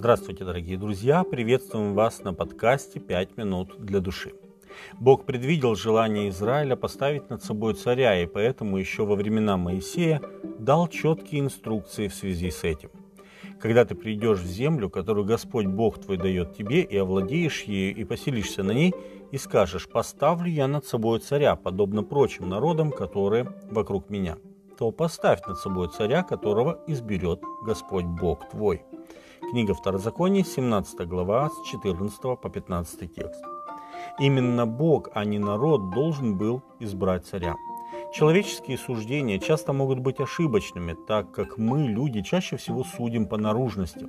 Здравствуйте, дорогие друзья! Приветствуем вас на подкасте «Пять минут для души». Бог предвидел желание Израиля поставить над собой царя, и поэтому еще во времена Моисея дал четкие инструкции в связи с этим. Когда ты придешь в землю, которую Господь Бог твой дает тебе, и овладеешь ею, и поселишься на ней, и скажешь, поставлю я над собой царя, подобно прочим народам, которые вокруг меня – то поставь над собой царя, которого изберет Господь Бог твой. Книга Второзакония, 17 глава, с 14 по 15 текст. Именно Бог, а не народ, должен был избрать царя. Человеческие суждения часто могут быть ошибочными, так как мы, люди, чаще всего судим по наружности,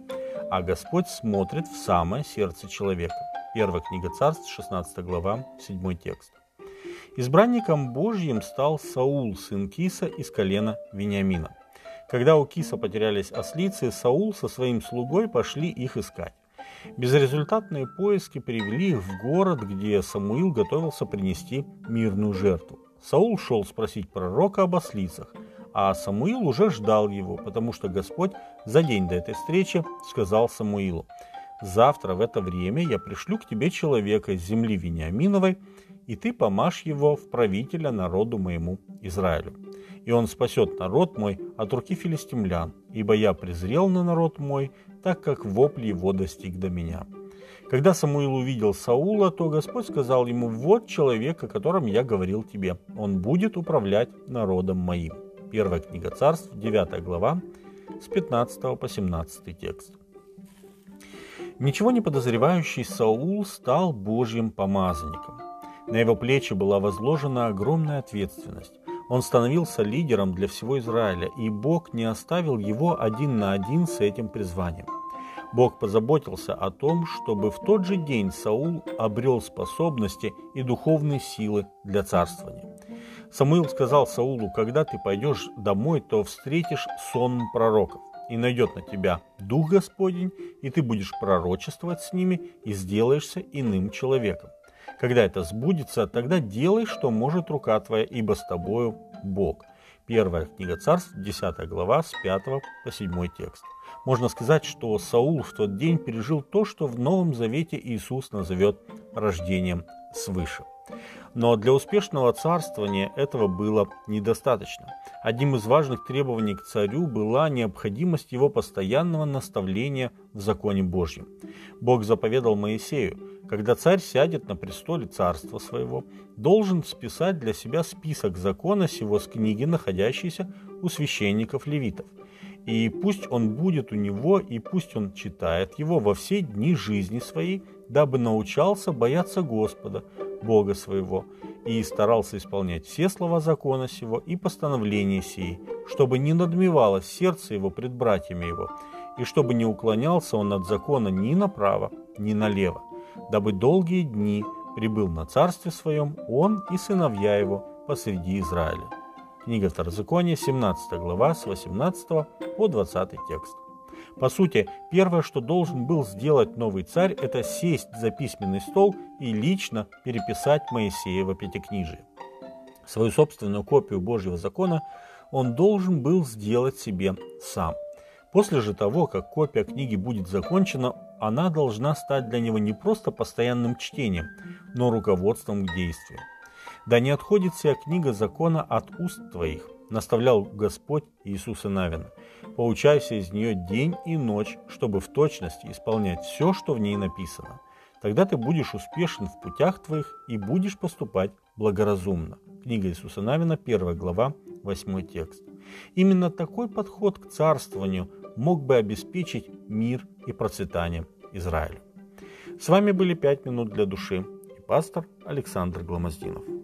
а Господь смотрит в самое сердце человека. Первая книга Царств, 16 глава, 7 текст. Избранником Божьим стал Саул, сын Киса из колена Вениамина. Когда у Киса потерялись ослицы, Саул со своим слугой пошли их искать. Безрезультатные поиски привели их в город, где Самуил готовился принести мирную жертву. Саул шел спросить пророка об ослицах, а Самуил уже ждал его, потому что Господь за день до этой встречи сказал Самуилу, «Завтра в это время я пришлю к тебе человека из земли Вениаминовой, и ты помажь его в правителя народу моему Израилю. И он спасет народ мой от руки филистимлян, ибо я презрел на народ мой, так как вопль его достиг до меня». Когда Самуил увидел Саула, то Господь сказал ему, «Вот человек, о котором я говорил тебе, он будет управлять народом моим». Первая книга царств, 9 глава, с 15 по 17 текст. Ничего не подозревающий Саул стал Божьим помазанником. На его плечи была возложена огромная ответственность. Он становился лидером для всего Израиля, и Бог не оставил его один на один с этим призванием. Бог позаботился о том, чтобы в тот же день Саул обрел способности и духовные силы для царствования. Самуил сказал Саулу, когда ты пойдешь домой, то встретишь сон пророков, и найдет на тебя Дух Господень, и ты будешь пророчествовать с ними, и сделаешься иным человеком. Когда это сбудется, тогда делай, что может рука твоя, ибо с тобою Бог. Первая книга царств, 10 глава, с 5 по 7 текст. Можно сказать, что Саул в тот день пережил то, что в Новом Завете Иисус назовет рождением свыше. Но для успешного царствования этого было недостаточно. Одним из важных требований к царю была необходимость его постоянного наставления в законе Божьем. Бог заповедал Моисею, когда царь сядет на престоле царства своего, должен списать для себя список закона сего с книги, находящейся у священников левитов. И пусть он будет у него, и пусть он читает его во все дни жизни своей, дабы научался бояться Господа, Бога своего, и старался исполнять все слова закона сего и постановления сии, чтобы не надмевалось сердце его пред братьями его, и чтобы не уклонялся он от закона ни направо, ни налево, дабы долгие дни прибыл на царстве своем он и сыновья его посреди Израиля. Книга Второзакония, 17 глава, с 18 по 20 текст. По сути, первое, что должен был сделать новый царь, это сесть за письменный стол и лично переписать Моисеева Пятикнижие. Свою собственную копию Божьего закона он должен был сделать себе сам. После же того, как копия книги будет закончена, она должна стать для него не просто постоянным чтением, но руководством к действию. «Да не отходит вся книга закона от уст твоих», наставлял Господь Иисуса Навина. «Поучайся из нее день и ночь, чтобы в точности исполнять все, что в ней написано. Тогда ты будешь успешен в путях твоих и будешь поступать благоразумно». Книга Иисуса Навина, 1 глава, 8 текст. Именно такой подход к царствованию мог бы обеспечить мир и процветание Израилю. С вами были «Пять минут для души» и пастор Александр Гломоздинов.